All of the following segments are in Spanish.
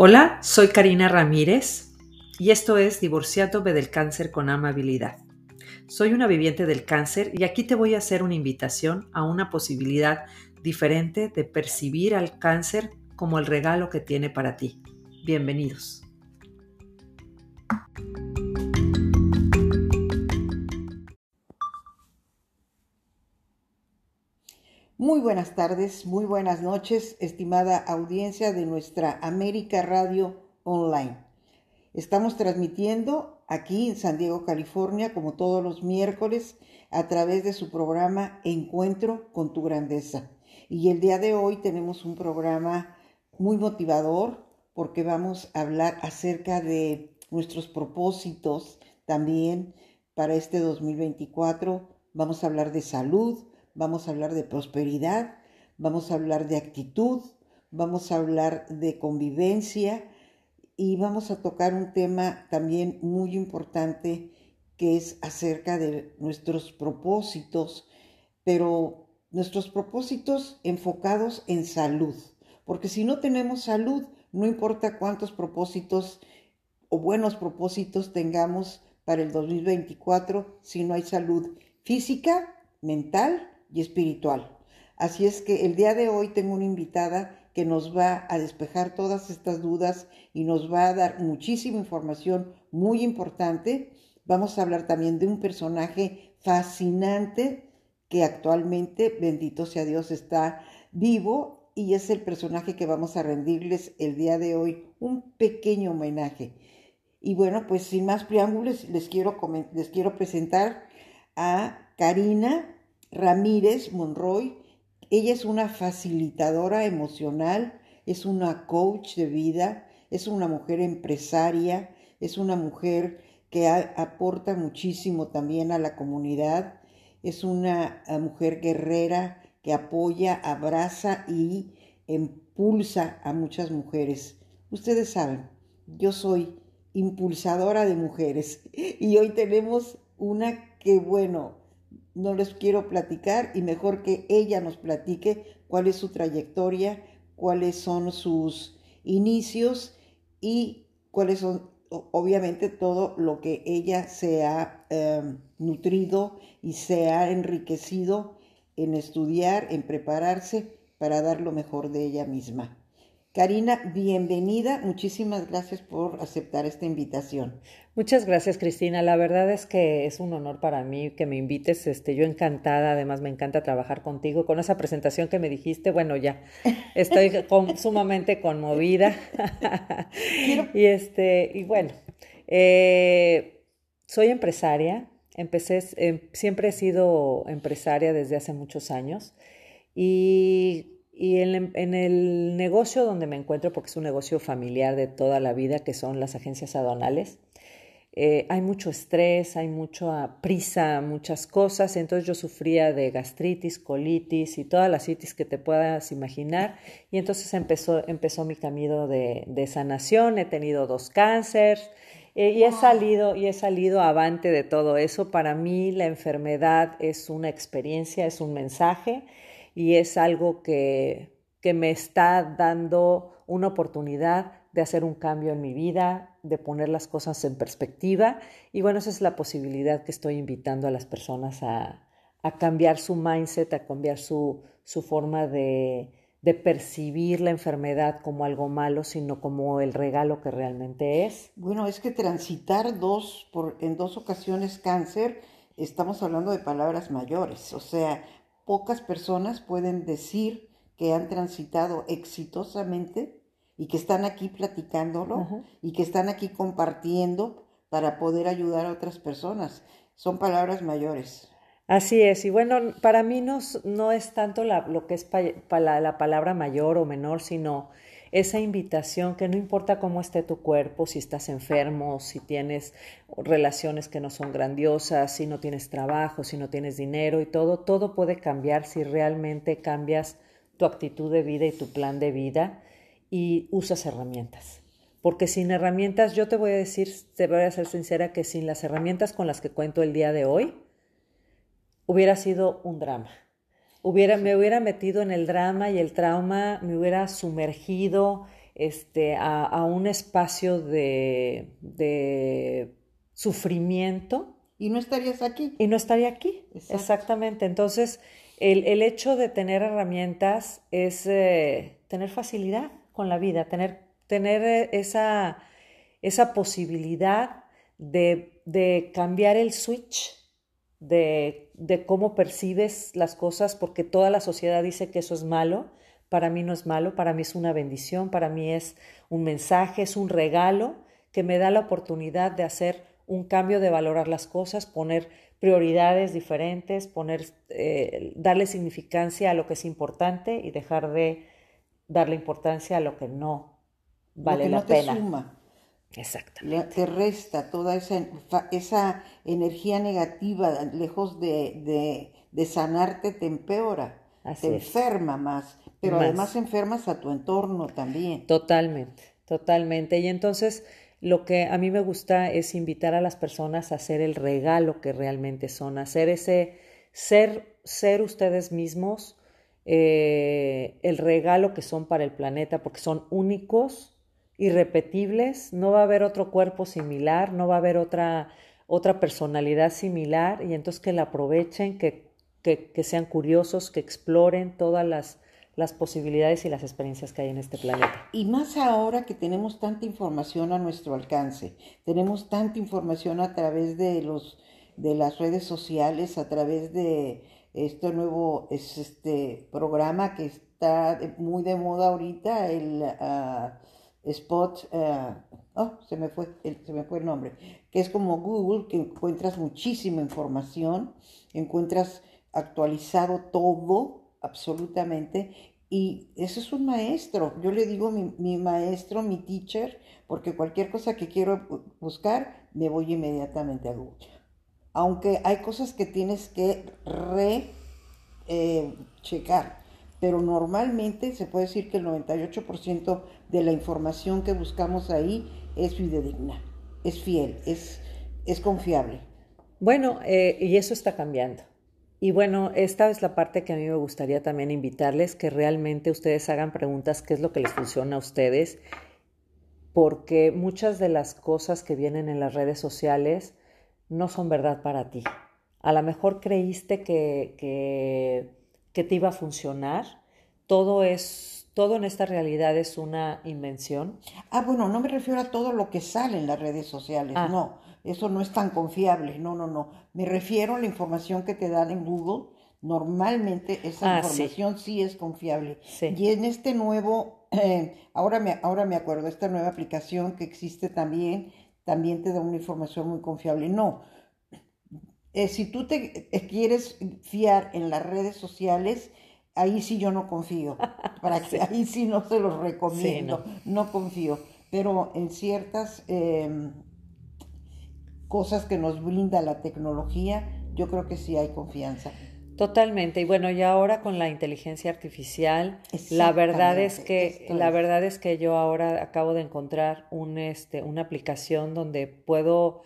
Hola, soy Karina Ramírez y esto es Divorciándome del Cáncer con Amabilidad. Soy una viviente del cáncer y aquí te voy a hacer una invitación a una posibilidad diferente de percibir al cáncer como el regalo que tiene para ti. Bienvenidos. Muy buenas tardes, muy buenas noches, estimada audiencia de nuestra América Radio Online. Estamos transmitiendo aquí en San Diego, California, como todos los miércoles, a través de su programa Encuentro con tu Grandeza. Y el día de hoy tenemos un programa muy motivador porque vamos a hablar acerca de nuestros propósitos también para este 2024. Vamos a hablar de salud, vamos a hablar de prosperidad, vamos a hablar de actitud, vamos a hablar de convivencia y vamos a tocar un tema también muy importante que es acerca de nuestros propósitos, pero nuestros propósitos enfocados en salud, porque si no tenemos salud, no importa cuántos propósitos o buenos propósitos tengamos para el 2024, si no hay salud física, mental y espiritual. Así es que el día de hoy tengo una invitada que nos va a despejar todas estas dudas y nos va a dar muchísima información muy importante. Vamos a hablar también de un personaje fascinante que actualmente, bendito sea Dios, está vivo y es el personaje que vamos a rendirles el día de hoy un pequeño homenaje. Y bueno, pues sin más preámbulos, les quiero, les quiero presentar a Karina Ramírez Monroy. Ella es una facilitadora emocional, es una coach de vida, es una mujer empresaria, es una mujer que aporta muchísimo también a la comunidad, es una mujer guerrera que apoya, abraza y impulsa a muchas mujeres. Ustedes saben, yo soy impulsadora de mujeres y hoy tenemos una que, bueno, no les quiero platicar y mejor que ella nos platique cuál es su trayectoria, cuáles son sus inicios y cuáles son obviamente todo lo que ella se ha em, nutrido y se ha enriquecido en estudiar, en prepararse para dar lo mejor de ella misma. Karina, bienvenida. Muchísimas gracias por aceptar esta invitación. Muchas gracias, Cristina. La verdad es que es un honor para mí que me invites. Este, yo encantada, además me encanta trabajar contigo. Con esa presentación que me dijiste, bueno, ya estoy sumamente conmovida. y este, y bueno, eh, soy empresaria. Empecé, em, siempre he sido empresaria desde hace muchos años y y en, el negocio donde me encuentro, porque es un negocio familiar de toda la vida, que son las agencias aduanales, eh, hay mucho estrés, hay mucha prisa, muchas cosas. Entonces yo sufría de gastritis, colitis y todas las citis que te puedas imaginar. Y entonces empezó, empezó mi camino de, sanación. He tenido dos cánceres eh, y he salido y he salido avante de todo eso. Para mí la enfermedad es una experiencia, es un mensaje y es algo que, que me está dando una oportunidad de hacer un cambio en mi vida, de poner las cosas en perspectiva. Y bueno, esa es la posibilidad que estoy invitando a las personas a, a cambiar su mindset, a cambiar su, su forma de, de, percibir la enfermedad como algo malo, sino como el regalo que realmente es. Bueno, es que transitar dos, por, en dos ocasiones cáncer, estamos hablando de palabras mayores, o sea, pocas personas pueden decir que han transitado exitosamente y que están aquí platicándolo y que están aquí compartiendo para poder ayudar a otras personas. Son palabras mayores. Así es, y bueno, para mí no, no es tanto la, lo que es la palabra mayor o menor, sino esa invitación que no importa cómo esté tu cuerpo, si estás enfermo, si tienes relaciones que no son grandiosas, si no tienes trabajo, si no tienes dinero y todo, todo puede cambiar si realmente cambias tu actitud de vida y tu plan de vida y usas herramientas. Porque sin herramientas, yo te voy a decir, te voy a ser sincera, que sin las herramientas con las que cuento el día de hoy, hubiera sido un drama me hubiera metido en el drama y el trauma, me hubiera sumergido este, a, un espacio de, de, sufrimiento. Y no estarías aquí. Y no estaría aquí, exactamente. Entonces, el, el, hecho de tener herramientas es eh, tener facilidad con la vida, tener, tener eh, esa, esa posibilidad de, de cambiar el switch de, de, cómo percibes las cosas, porque toda la sociedad dice que eso es malo. Para mí no es malo, para mí es una bendición, para mí es un mensaje, es un regalo que me da la oportunidad de hacer un cambio, de valorar las cosas, poner prioridades diferentes, poner, eh, darle significancia a lo que es importante y dejar de darle importancia a lo que no vale lo que no pena. Te suma. Exactamente. Te resta toda esa, esa energía negativa, lejos de, de, sanarte, te empeora, te enferma más, pero además enfermas a tu entorno también. Totalmente, totalmente. Y entonces lo que a mí me gusta es invitar a las personas a hacer el regalo que realmente son, hacer ese ser, ser ustedes mismos, eh, el regalo que son para el planeta, porque son únicos, irrepetibles, no va a haber otro cuerpo similar, no va a haber otra, otra personalidad similar, y entonces que la aprovechen, que, que, sean curiosos, que exploren todas las las posibilidades y las experiencias que hay en este planeta. Y más ahora que tenemos tanta información a nuestro alcance, tenemos tanta información a través de los de las redes sociales, a través de este nuevo es este programa que está muy de moda ahorita, el ah, Spot, ah, oh, se me fue, se me fue el nombre, que es como Google, que encuentras muchísima información, encuentras actualizado todo absolutamente. Y eso es un maestro. Yo le digo mi, mi, maestro, mi teacher, porque cualquier cosa que quiero buscar, me voy inmediatamente a Google. Aunque hay cosas que tienes que re eh, pero normalmente se puede decir que el 98% de la información que buscamos ahí es fidedigna, es fiel, es, es confiable. Bueno, eh, y eso está cambiando. Y bueno, esta es la parte que a mí me gustaría también invitarles, que realmente ustedes hagan preguntas, qué es lo que les funciona a ustedes, porque muchas de las cosas que vienen en las redes sociales no son verdad para ti. A lo mejor creíste que, que, que te iba a funcionar. Todo es, todo en esta realidad es una invención. Ah, bueno, no me refiero a todo lo que sale en las redes sociales, ah. no eso no es tan confiable, no, no, no. Me refiero a la información que te dan en Google. Normalmente esa ah, información sí. es confiable. Y en este nuevo, eh, ahora, me, ahora me acuerdo, esta nueva aplicación que existe también, también te da una información muy confiable. No, eh, si tú te eh, quieres fiar en las redes sociales, ahí sí yo no confío. Para que, ahí sí no se los recomiendo, no. confío. Pero en ciertas em, cosas que nos brinda la tecnología, yo creo que sí hay confianza. Totalmente. Y bueno, y ahora con la inteligencia artificial, la verdad es que la verdad es que yo ahora acabo de encontrar un este una aplicación donde puedo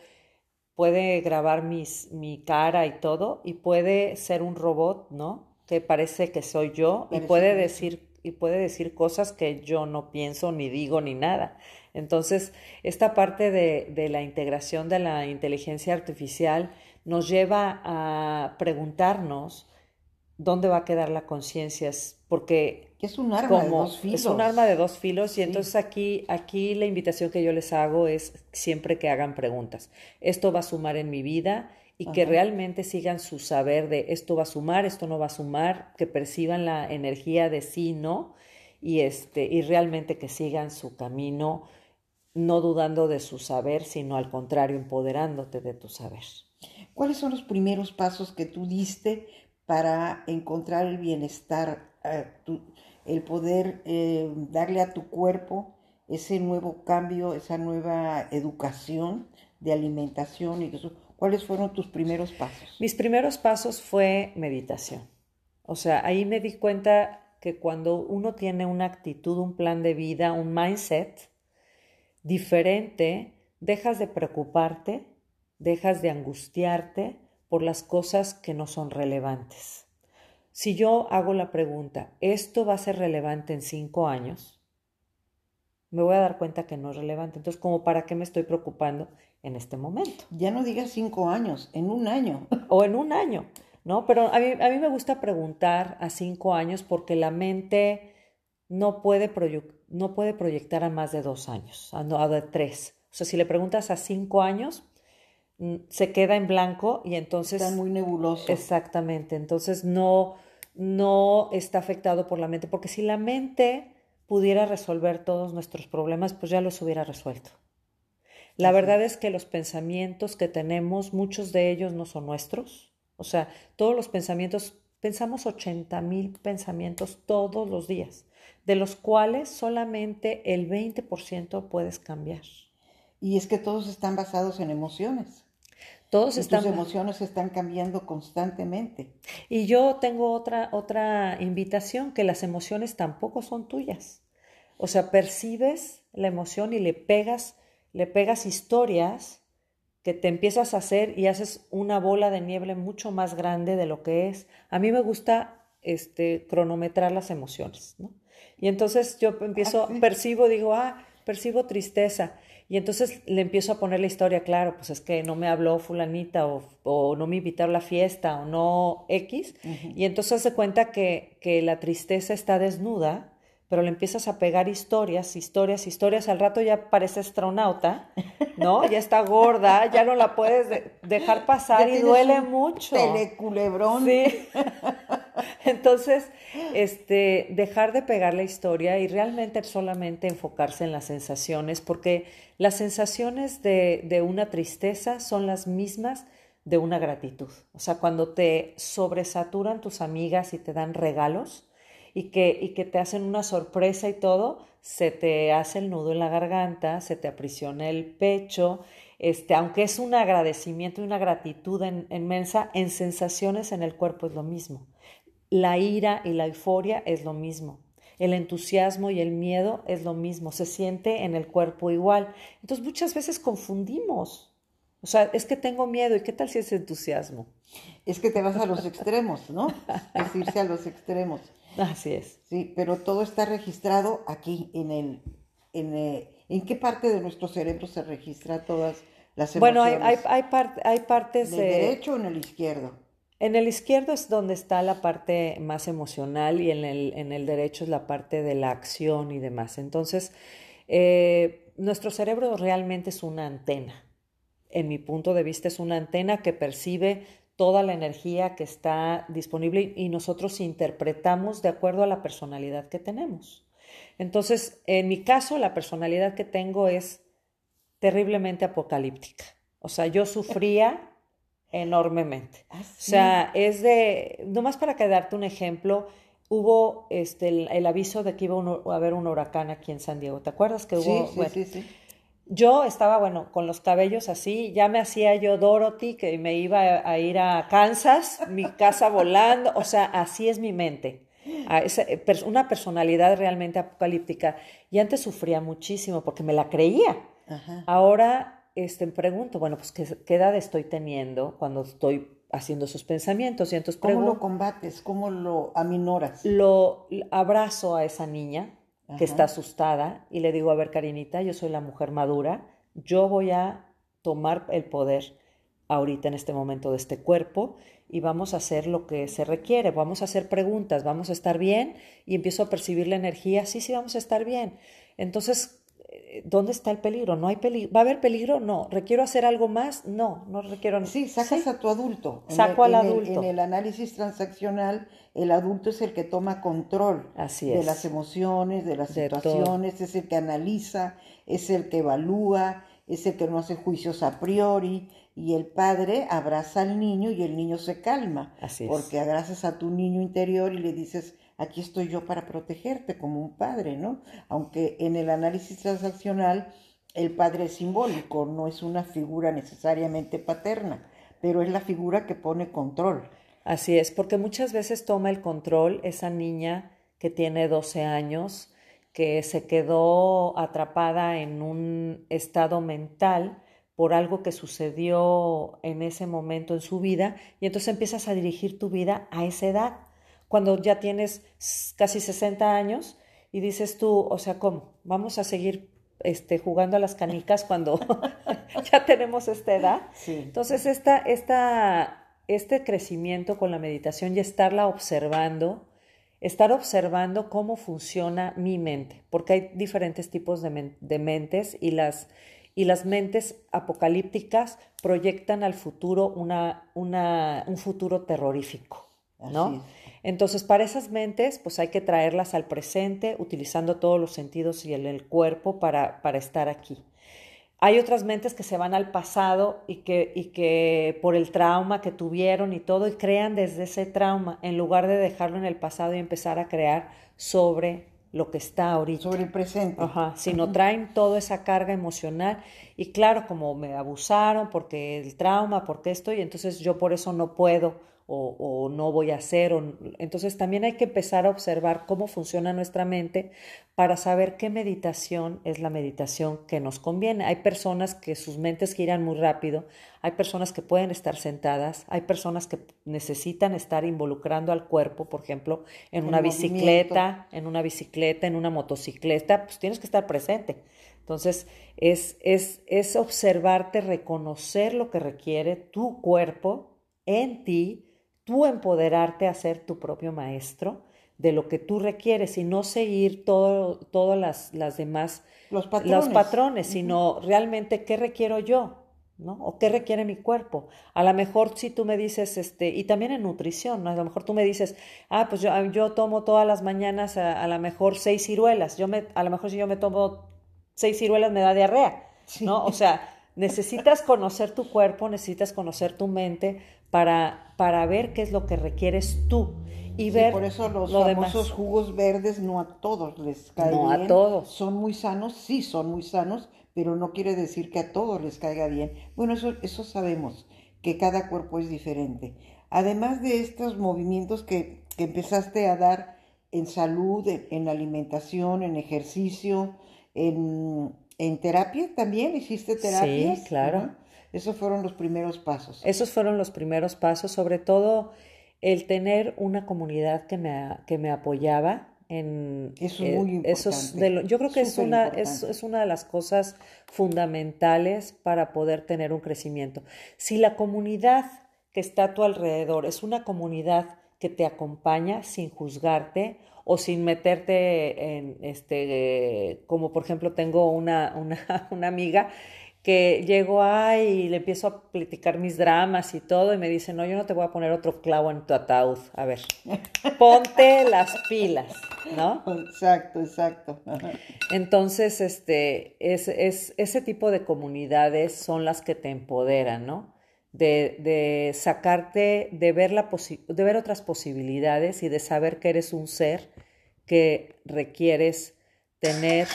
puede grabar mis mi cara y todo y puede ser un robot, ¿no? Que parece que soy yo y puede decir y puede decir cosas que yo no pienso ni digo ni nada. Entonces, esta parte de, la integración de la inteligencia artificial nos lleva a preguntarnos dónde va a quedar la conciencia, porque es un arma de dos filos. Es un arma de dos filos y entonces aquí, aquí la invitación que yo les hago es siempre que hagan preguntas. Esto va a sumar en mi vida y que realmente sigan su saber de esto va a sumar, esto no va a sumar, que perciban la energía de sí, no, y este, y realmente que sigan su camino no dudando de su saber, sino al contrario, empoderándote de tu saber. ¿Cuáles son los primeros pasos que tú diste para encontrar el bienestar, eh, el poder eh, darle a tu cuerpo ese nuevo cambio, esa nueva educación de alimentación y eso? ¿Cuáles fueron tus primeros pasos? Mis primeros pasos fue meditación. O sea, ahí me di cuenta que cuando uno tiene una actitud, un plan de vida, un mindset, diferente, dejas de preocuparte, dejas de angustiarte por las cosas que no son relevantes. Si yo hago la pregunta, ¿esto va a ser relevante en cinco años? me voy a dar cuenta que no es relevante. Entonces, como para qué me estoy preocupando en este momento. Ya no digas cinco años, en un año. O en un año, ¿no? Pero a mí, a mí me gusta preguntar a cinco años porque la mente no puede, no puede proyectar a más de dos años, a, a de tres. O sea, si le preguntas a cinco años, se queda en blanco y entonces... Está muy nebuloso. Exactamente, entonces no, no está afectado por la mente, porque si la mente pudiera resolver todos nuestros problemas, pues ya los hubiera resuelto. La verdad es que los pensamientos que tenemos, muchos de ellos no son nuestros. O sea, todos los pensamientos, pensamos 80 mil pensamientos todos los días, de los cuales solamente el 20% puedes cambiar. Y es que todos están basados en emociones. Todos están... Tus emociones están cambiando constantemente. Y yo tengo otra, otra invitación, que las emociones tampoco son tuyas. O sea, percibes la emoción y le pegas, le pegas historias que te empiezas a hacer y haces una bola de nieve mucho más grande de lo que es. A mí me gusta este, cronometrar las emociones, ¿no? Y entonces yo empiezo, ah, percibo, digo, ah, percibo tristeza. Y entonces le empiezo a poner la historia, claro, pues es que no me habló fulanita o, no me invitaron a la fiesta o no X. Y entonces se cuenta que, que la tristeza está desnuda pero le empiezas a pegar historias, historias, historias, al rato ya parece astronauta, ¿no? Ya está gorda, ya no la puedes dejar pasar y duele mucho. Teleculebrón. Sí. Entonces, este, dejar de pegar la historia y realmente solamente enfocarse en las sensaciones, porque las sensaciones de, de una tristeza son las mismas de una gratitud. O sea, cuando te sobresaturan tus amigas y te dan regalos, y que, y que te hacen una sorpresa y todo, se te hace el nudo en la garganta, se te aprisiona el pecho, este, aunque es un agradecimiento y una gratitud inmensa, en sensaciones en el cuerpo es lo mismo. La ira y la euforia es lo mismo. El entusiasmo y el miedo es lo mismo, se siente en el cuerpo igual. Entonces muchas veces confundimos. O sea, es que tengo miedo, ¿y qué tal si es entusiasmo? Es que te vas a los extremos, ¿no? Es irse a los extremos. Así es. Sí, pero todo está registrado aquí en el, en, eh, ¿en qué parte de nuestro cerebro se registra todas las emociones? Bueno, hay, hay, hay, hay partes... ¿En el derecho o en el izquierdo? En el izquierdo es donde está la parte más emocional y en el, en el derecho es la parte de la acción y demás. Entonces, eh, nuestro cerebro realmente es una antena. En mi punto de vista es una antena que percibe toda la energía que está disponible y nosotros interpretamos de acuerdo a la personalidad que tenemos. Entonces, en mi caso, la personalidad que tengo es terriblemente apocalíptica. O sea, yo sufría enormemente. Ah, o sea, es de, nomás para que darte un ejemplo, hubo este, el, aviso de que iba a haber un huracán aquí en San Diego. ¿Te acuerdas que hubo? Sí, sí, sí, yo estaba, bueno, con los cabellos así, ya me hacía yo Dorothy, que me iba a ir a Kansas, mi casa volando, o sea, así es mi mente. Eh, una personalidad realmente apocalíptica. Y antes sufría muchísimo porque me la creía. Ahora este, pregunto, bueno, pues ¿qué, ¿qué, edad estoy teniendo cuando estoy haciendo esos pensamientos? Y entonces ¿Cómo lo combates? ¿Cómo lo aminoras? Lo abrazo a esa niña, que está asustada y le digo, a ver, Karinita, yo soy la mujer madura, yo voy a tomar el poder ahorita en este momento de este cuerpo y vamos a hacer lo que se requiere, vamos a hacer preguntas, vamos a estar bien y empiezo a percibir la energía, sí, sí, vamos a estar bien. Entonces, ¿dónde está el peligro? ¿No hay peligro? ¿Va a haber peligro? No. ¿Requiero hacer algo más? No, no requiero. Sí, sacas a tu adulto. Saco al adulto. en el análisis transaccional, el adulto es el que toma control de las emociones, de las situaciones, es el que analiza, es el que evalúa, es el que no hace juicios a priori. Y el padre abraza al niño y el niño se calma. Así es. Porque abrazas a tu niño interior y le dices, aquí estoy yo para protegerte como un padre, ¿no? Aunque en el análisis transaccional el padre es simbólico, no es una figura necesariamente paterna, pero es la figura que pone control. Así es, porque muchas veces toma el control esa niña que tiene 12 años, que se quedó atrapada en un estado mental por algo que sucedió en ese momento en su vida y entonces empiezas a dirigir tu vida a esa edad cuando ya tienes casi 60 años y dices tú, o sea, ¿cómo? Vamos a seguir este, jugando a las canicas cuando ya tenemos esta edad. Entonces, esta, esta, este crecimiento con la meditación y estarla observando, estar observando cómo funciona mi mente, porque hay diferentes tipos de, de mentes y las, y las mentes apocalípticas proyectan al futuro una, una, un futuro terrorífico, ¿no? Entonces, para esas mentes, pues hay que traerlas al presente, utilizando todos los sentidos y el, cuerpo para, para, estar aquí. Hay otras mentes que se van al pasado y que, y que por el trauma que tuvieron y todo, y crean desde ese trauma, en lugar de dejarlo en el pasado y empezar a crear sobre lo que está ahorita. Sobre el presente. Ajá, sino traen toda esa carga emocional y claro, como me abusaron porque el trauma, porque esto, y entonces yo por eso no puedo o, no voy a hacer. entonces también hay que empezar a observar cómo funciona nuestra mente para saber qué meditación es la meditación que nos conviene. Hay personas que sus mentes giran muy rápido, hay personas que pueden estar sentadas, hay personas que necesitan estar involucrando al cuerpo, por ejemplo, en una bicicleta, en una bicicleta, en una motocicleta, pues tienes que estar presente. Entonces, es, es, es observarte, reconocer lo que requiere tu cuerpo en ti, tú empoderarte a ser tu propio maestro de lo que tú requieres y no seguir todas las, las, demás los patrones, los patrones sino realmente qué requiero yo, ¿no? O qué requiere mi cuerpo. A lo mejor si tú me dices, este, y también en nutrición, ¿no? A lo mejor tú me dices, ah, pues yo, yo tomo todas las mañanas a, lo mejor seis ciruelas. Yo me, a lo mejor si yo me tomo seis ciruelas me da diarrea, ¿no? O sea, necesitas conocer tu cuerpo, necesitas conocer tu mente para, para ver qué es lo que requieres tú y ver por eso los famosos jugos verdes no a todos les caen no a todos. Son muy sanos sí son muy sanos pero no quiere decir que a todos les caiga bien. Bueno eso eso sabemos que cada cuerpo es diferente. Además de estos movimientos que, que empezaste a dar en salud en, alimentación en ejercicio en, en terapia también hiciste terapia sí claro esos fueron los primeros pasos. Esos fueron los primeros pasos, sobre todo el tener una comunidad que me, que me apoyaba en eso es muy importante. yo creo que es una, es, es, una de las cosas fundamentales para poder tener un crecimiento. Si la comunidad que está a tu alrededor es una comunidad que te acompaña sin juzgarte o sin meterte en este como por ejemplo tengo una, una, una amiga que llego ahí y le empiezo a platicar mis dramas y todo y me dice, no, yo no te voy a poner otro clavo en tu ataúd. A ver, ponte las pilas, ¿no? Exacto, exacto. Entonces, este, es, es, ese tipo de comunidades son las que te empoderan, ¿no? De, de sacarte, de ver, la de ver otras posibilidades y de saber que eres un ser que requieres tener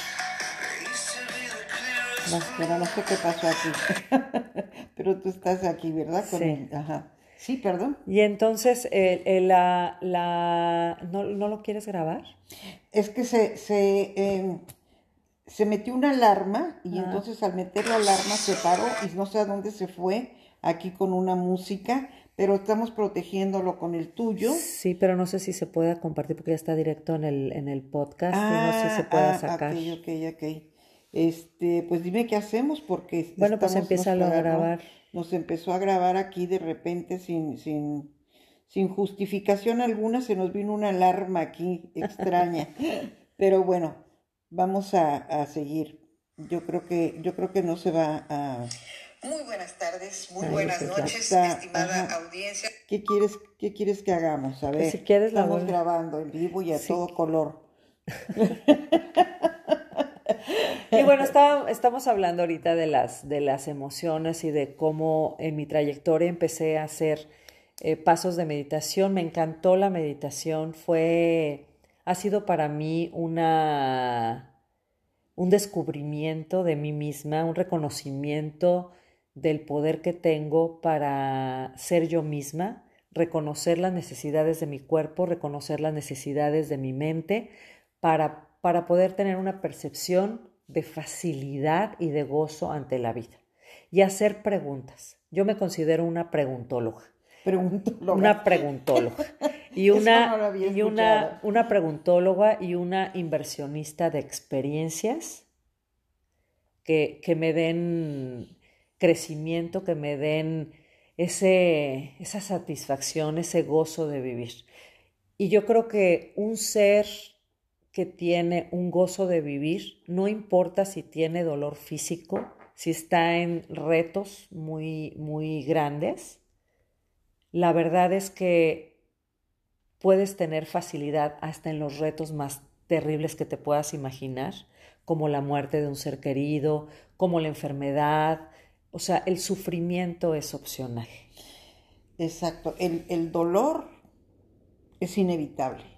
pero no sé qué pasó aquí. pero tú estás aquí, ¿verdad? sí. Ajá. Sí, perdón. Y entonces, la, la, ¿no, lo quieres grabar? Es que se, se, em, se metió una alarma y entonces al meter la alarma se paró y no sé a dónde se fue, aquí con una música, pero estamos protegiéndolo con el tuyo. Sí, pero no sé si se pueda compartir porque ya está directo en el, en el podcast y no sé si se pueda ah, sacar. Ok, ok, ok. Este, pues dime qué hacemos porque bueno, pues empieza a grabar. Nos empezó a grabar aquí de repente sin, sin, sin justificación alguna, se nos vino una alarma aquí extraña. Pero bueno, vamos a, a, seguir. Yo creo que, yo creo que no se va a. Muy buenas tardes, muy buenas noches, estimada audiencia. ¿Qué quieres, ¿Qué quieres que hagamos? A pues ver, si quieres estamos grabando en vivo y a todo color. Y bueno, estamos hablando ahorita de las, de las emociones y de cómo en mi trayectoria empecé a hacer eh, pasos de meditación. Me encantó la meditación, fue, ha sido para mí una, un descubrimiento de mí misma, un reconocimiento del poder que tengo para ser yo misma, reconocer las necesidades de mi cuerpo, reconocer las necesidades de mi mente, para, para poder tener una percepción de facilidad y de gozo ante la vida y hacer preguntas. Yo me considero una preguntóloga. Preguntóloga. Una preguntóloga. Y una, y una, una preguntóloga y una inversionista de experiencias que, que me den crecimiento, que me den ese, esa satisfacción, ese gozo de vivir. Y yo creo que un ser que tiene un gozo de vivir, no importa si tiene dolor físico, si está en retos muy, muy grandes, la verdad es que puedes tener facilidad hasta en los retos más terribles que te puedas imaginar, como la muerte de un ser querido, como la enfermedad, o sea, el sufrimiento es opcional. Exacto, el, el dolor es inevitable,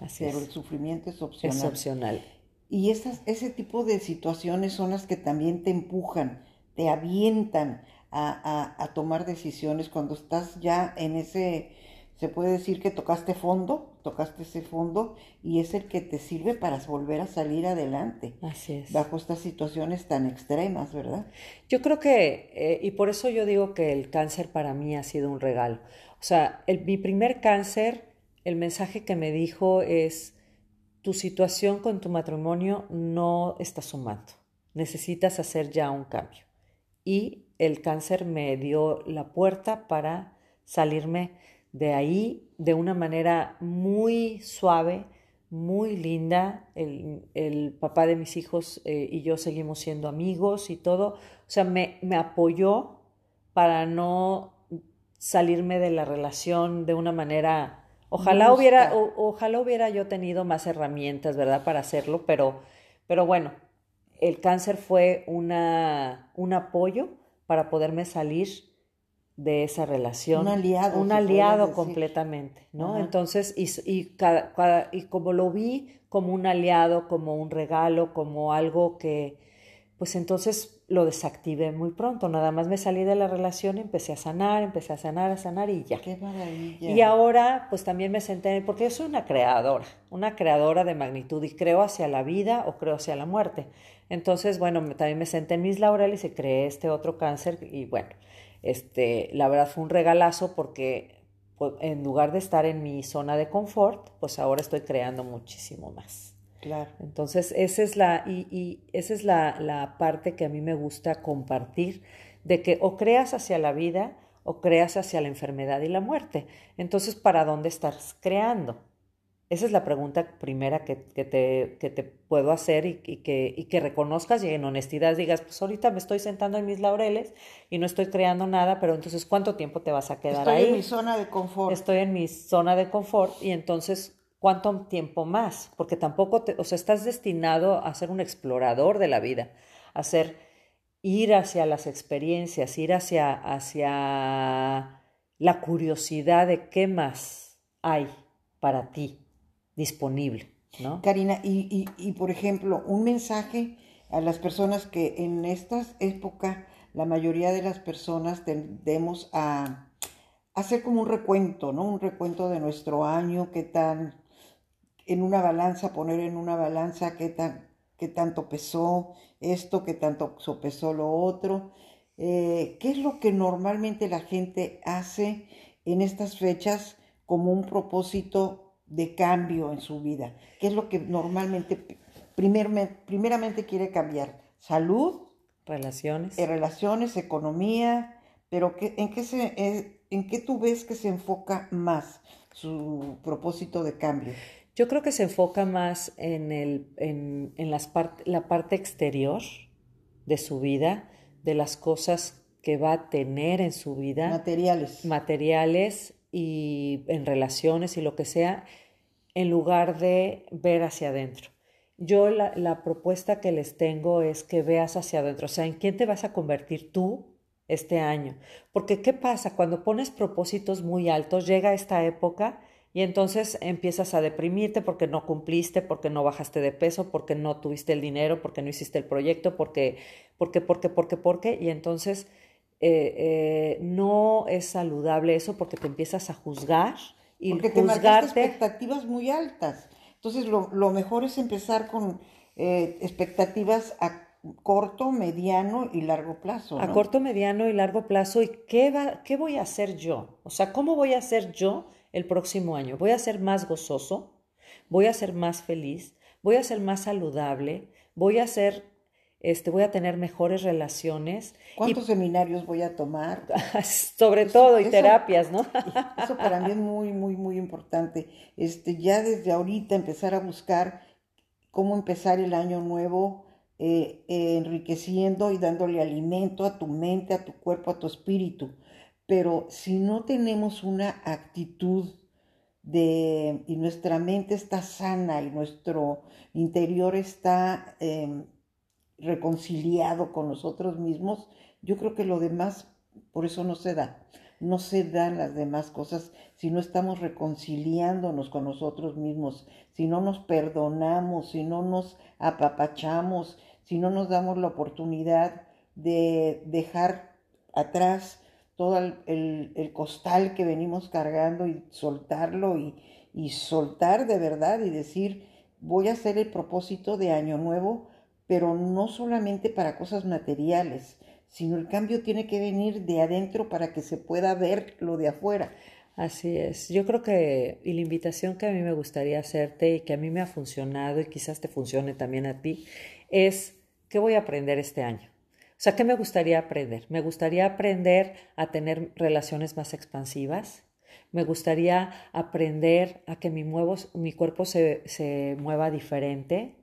Así pero es. el sufrimiento es opcional. Es opcional. Y esas, ese tipo de situaciones son las que también te empujan, te avientan a, a, a, tomar decisiones cuando estás ya en ese, se puede decir que tocaste fondo, tocaste ese fondo y es el que te sirve para volver a salir adelante. Así es. Bajo estas situaciones tan extremas, ¿verdad? Yo creo que, eh, y por eso yo digo que el cáncer para mí ha sido un regalo. O sea, el, mi primer cáncer, el mensaje que me dijo es, tu situación con tu matrimonio no está sumando, necesitas hacer ya un cambio. Y el cáncer me dio la puerta para salirme de ahí de una manera muy suave, muy linda. El, papá de mis hijos eh, y yo seguimos siendo amigos y todo. O sea, me, me apoyó para no salirme de la relación de una manera Ojalá hubiera, o, ojalá hubiera yo tenido más herramientas, ¿verdad?, para hacerlo, pero, pero bueno, el cáncer fue una, un apoyo para poderme salir de esa relación. Un aliado. Un aliado completamente, ¿no? Ajá. Entonces, y, y, cada, cada, y como lo vi como un aliado, como un regalo, como algo que, pues entonces lo desactivé muy pronto. Nada más me salí de la relación, empecé a sanar, empecé a sanar, a sanar y ya. Qué maravilla. Y ahora, pues también me senté, porque yo soy una creadora, una creadora de magnitud y creo hacia la vida o creo hacia la muerte. Entonces, bueno, también me senté en mis laureles y creé este otro cáncer y bueno, este, la verdad fue un regalazo porque pues, en lugar de estar en mi zona de confort, pues ahora estoy creando muchísimo más. Claro. Entonces, esa es, la, y, y esa es la, la, parte que a mí me gusta compartir, de que o creas hacia la vida o creas hacia la enfermedad y la muerte. Entonces, ¿para dónde estás creando? Esa es la pregunta primera que, que, te, que te, puedo hacer y, y, que, y, que, reconozcas y en honestidad digas, pues ahorita me estoy sentando en mis laureles y no estoy creando nada, pero entonces ¿cuánto tiempo te vas a quedar estoy ahí? Estoy en mi zona de confort. Estoy en mi zona de confort y entonces ¿cuánto tiempo más? Porque tampoco, te, o sea, estás destinado a ser un explorador de la vida, a ser, ir hacia las experiencias, ir hacia, hacia la curiosidad de qué más hay para ti disponible, ¿no? Karina, y, y, y por ejemplo, un mensaje a las personas que en esta época, la mayoría de las personas tendemos a hacer como un recuento, ¿no? Un recuento de nuestro año, qué tan en una balanza, poner en una balanza qué, tan, qué tanto pesó esto, qué tanto pesó lo otro. Eh, ¿Qué es lo que normalmente la gente hace en estas fechas como un propósito de cambio en su vida? ¿Qué es lo que normalmente, primer, primeramente quiere cambiar? Salud. Relaciones. Eh, relaciones, economía, pero ¿qué, en, qué se, eh, ¿en qué tú ves que se enfoca más su propósito de cambio? Yo creo que se enfoca más en, el, en, en las part, la parte exterior de su vida, de las cosas que va a tener en su vida. Materiales. Materiales y en relaciones y lo que sea, en lugar de ver hacia adentro. Yo la, la propuesta que les tengo es que veas hacia adentro, o sea, ¿en quién te vas a convertir tú este año? Porque ¿qué pasa? Cuando pones propósitos muy altos, llega esta época y entonces empiezas a deprimirte porque no cumpliste, porque no bajaste de peso, porque no tuviste el dinero, porque no hiciste el proyecto, porque, porque, porque, porque, porque, y entonces eh, eh, no es saludable eso porque te empiezas a juzgar y porque te juzgarte. expectativas muy altas. Entonces lo, lo, mejor es empezar con eh, expectativas a corto, mediano y largo plazo. A corto, mediano y largo plazo. ¿Y qué, va, qué voy a hacer yo? O sea, ¿cómo voy a ser yo el próximo año? ¿Voy a ser más gozoso? ¿Voy a ser más feliz? ¿Voy a ser más saludable? ¿Voy a ser este, voy a tener mejores relaciones. ¿Cuántos seminarios voy a tomar? Sobre todo, y terapias, ¿no? eso para mí es muy, muy, muy importante. Este, ya desde ahorita empezar a buscar cómo empezar el año nuevo eh, eh, enriqueciendo y dándole alimento a tu mente, a tu cuerpo, a tu espíritu. Pero si no tenemos una actitud de, y nuestra mente está sana y nuestro interior está em, reconciliado con nosotros mismos, yo creo que lo demás por eso no se da. No se dan las demás cosas si no estamos reconciliándonos con nosotros mismos, si no nos perdonamos, si no nos apapachamos, si no nos damos la oportunidad de dejar atrás todo el, costal que venimos cargando y soltarlo y, y soltar de verdad y decir, voy a hacer el propósito de año nuevo, pero no solamente para cosas materiales, sino el cambio tiene que venir de adentro para que se pueda ver lo de afuera. Así es. Yo creo que, y la invitación que a mí me gustaría hacerte y que a mí me ha funcionado y quizás te funcione también a ti, es ¿qué voy a aprender este año? O sea, ¿qué me gustaría aprender? Me gustaría aprender a tener relaciones más expansivas. Me gustaría aprender a que mi, mi cuerpo se, se mueva diferente.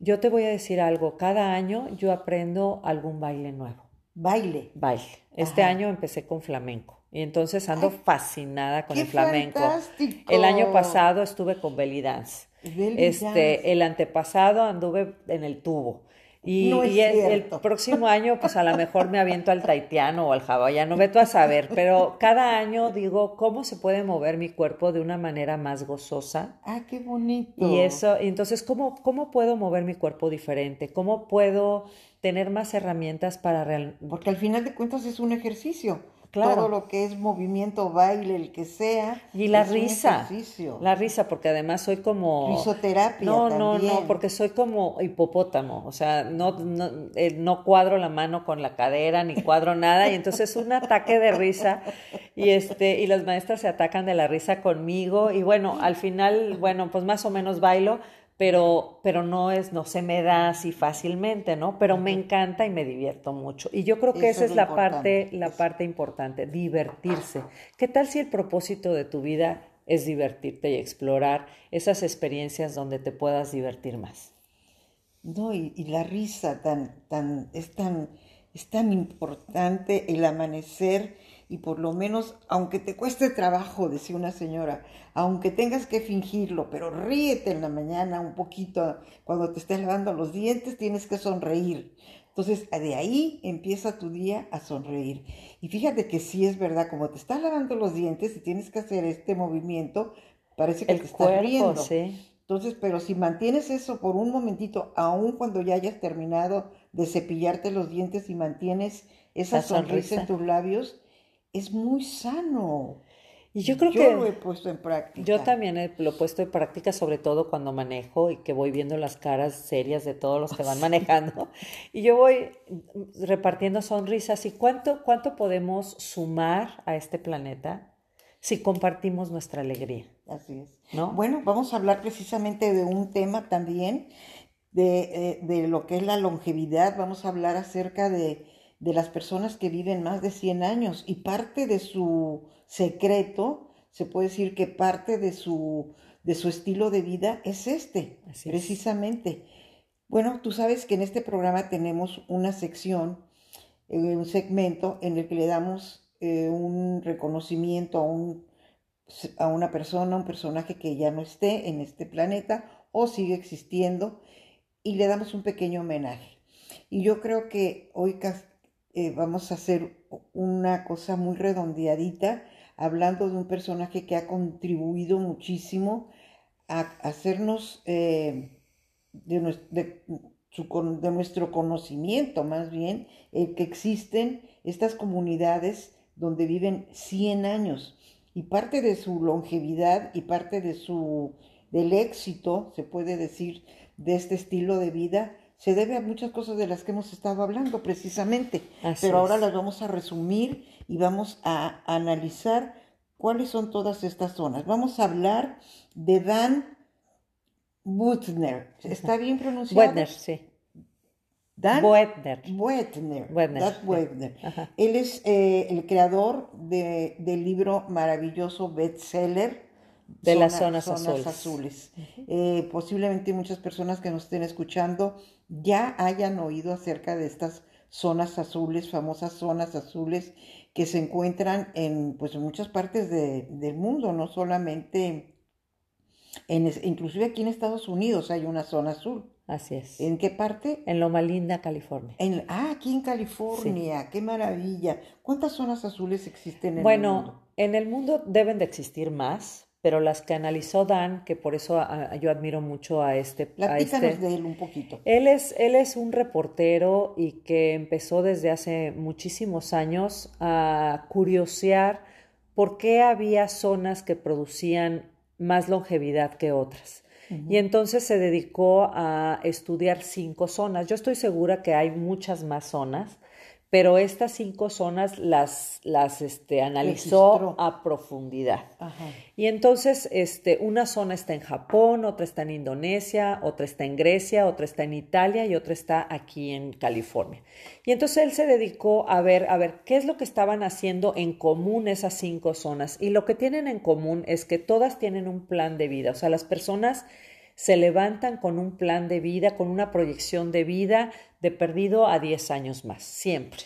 Yo te voy a decir algo, cada año yo aprendo algún baile nuevo. Baile. Baile. Este año empecé con flamenco y entonces ando fascinada con el flamenco. Fantástico. El año pasado estuve con belly dance. este, el antepasado anduve en el tubo. Y, el, próximo año, pues a lo mejor me aviento al taitiano o al hawaiano, veto a saber, pero cada año digo, ¿cómo se puede mover mi cuerpo de una manera más gozosa? Ah, qué bonito. Y eso, y entonces, ¿cómo, ¿cómo puedo mover mi cuerpo diferente? ¿Cómo puedo tener más herramientas para... Real... Porque al final de cuentas es un ejercicio. Todo lo que es movimiento, baile, el que sea. Y la risa. La risa, porque además soy como. Risoterapia. No, no, no, porque soy como hipopótamo. O sea, no, no, eh, no cuadro la mano con la cadera, ni cuadro nada. Y entonces un ataque de risa. Y este, y las maestras se atacan de la risa conmigo. Y bueno, al final, bueno, pues más o menos bailo pero, pero no es, no se me da así fácilmente, ¿no? Pero me encanta y me divierto mucho. Y yo creo que esa es, la parte, la parte importante, divertirse. ¿Qué tal si el propósito de tu vida es divertirte y explorar esas experiencias donde te puedas divertir más? No, y, y la risa tan, tan, es tan, es tan importante el amanecer y por lo menos, aunque te cueste trabajo, decía una señora, aunque tengas que fingirlo, pero ríete en la mañana un poquito, cuando te estés lavando los dientes tienes que sonreír. Entonces, de ahí empieza tu día a sonreír. Y fíjate que sí es verdad, como te estás lavando los dientes y tienes que hacer este movimiento, parece que te estás riendo. Entonces, pero si mantienes eso por un momentito, aun cuando ya hayas terminado de cepillarte los dientes y mantienes esa sonrisa en tus labios, es muy sano. Y yo creo yo que... lo he puesto en práctica. Yo también lo he puesto en práctica, sobre todo cuando manejo y que voy viendo las caras serias de todos los que van manejando. y yo voy repartiendo sonrisas. ¿Y cuánto, cuánto podemos sumar a este planeta si compartimos nuestra alegría? Así es. ¿No? Bueno, vamos a hablar precisamente de un tema también, de, eh, de lo que es la longevidad. Vamos a hablar acerca de de las personas que viven más de 100 años y parte de su secreto, se puede decir que parte de su, de su estilo de vida es este, precisamente. Bueno, tú sabes que en este programa tenemos una sección, eh, un segmento en el que le damos eh, un reconocimiento a, un, a una persona, un personaje que ya no esté en este planeta o sigue existiendo y le damos un pequeño homenaje. Y yo creo que hoy eh, vamos a hacer una cosa muy redondeadita, hablando de un personaje que ha contribuido muchísimo a hacernos eh, de, nuestro conocimiento, más bien, que existen estas comunidades donde viven 100 años. Y parte de su longevidad y parte de su, del éxito, se puede decir, de este estilo de vida, se debe a muchas cosas de las que hemos estado hablando precisamente, Así pero ahora las vamos a resumir y vamos a analizar cuáles son todas estas zonas. Vamos a hablar de Dan Buettner. ¿Está bien pronunciado? Buettner, sí. Dan. Buettner. Ajá. Él es eh, el creador de- del libro maravilloso bestseller De las Zona- zonas azules. azules. Eh, posiblemente muchas personas que nos estén escuchando ya hayan oído acerca de estas zonas azules, famosas zonas azules que se encuentran en, pues, en muchas partes de- del mundo, no solamente en, inclusive aquí en Estados Unidos hay una zona azul. Así es. ¿En qué parte? En Loma Linda, California. En, ah, aquí en California, qué maravilla. ¿Cuántas zonas azules existen en el Bueno, mundo? en el mundo deben de existir más, pero las que analizó Dan, que por eso a- a- yo admiro mucho a este, a Platícanos este de él un poquito. Él es, él es un reportero y que empezó desde hace muchísimos años a curiosear por qué había zonas que producían más longevidad que otras. Y entonces se dedicó a estudiar cinco zonas. Yo estoy segura que hay muchas más zonas, pero estas cinco zonas las, las este, analizó Registró. a profundidad. Ajá. Y entonces, este, una zona está en Japón, otra está en Indonesia, otra está en Grecia, otra está en Italia y otra está aquí en California. Y entonces él se dedicó a ver, a ver, qué es lo que estaban haciendo en común esas cinco zonas. Y lo que tienen en común es que todas tienen un plan de vida. O sea, las personas se levantan con un plan de vida, con una proyección de vida de perdido a 10 años más, siempre.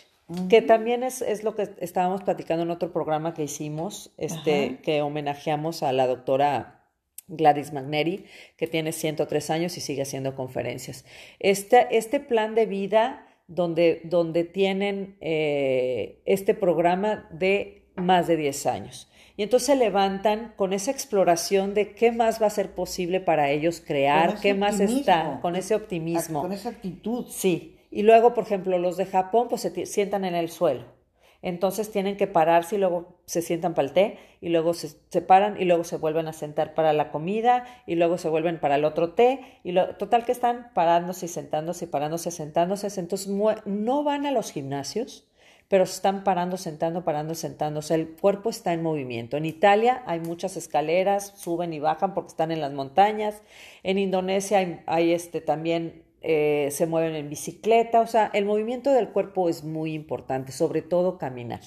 Que también es, es lo que estábamos platicando en otro programa que hicimos, este, que homenajeamos a la doctora Gladys Magneri, que tiene 103 años y sigue haciendo conferencias. Este, este plan de vida donde, donde tienen eh, este programa de más de 10 años. Y entonces se levantan con esa exploración de qué más va a ser posible para ellos crear, qué más está, con ese optimismo. Con esa actitud. Sí, y luego, por ejemplo, los de Japón, pues se sientan en el suelo. Entonces tienen que pararse y luego se sientan para el té y luego se, se paran y luego se vuelven a sentar para la comida y luego se vuelven para el otro té y lo, total que están parándose y sentándose y parándose, sentándose. Entonces no van a los gimnasios, pero se están parando, sentando, parando, sentándose. El cuerpo está en movimiento. En Italia hay muchas escaleras, suben y bajan porque están en las montañas. En Indonesia hay, este, también eh, se mueven en bicicleta. O sea, el movimiento del cuerpo es muy importante, sobre todo caminar.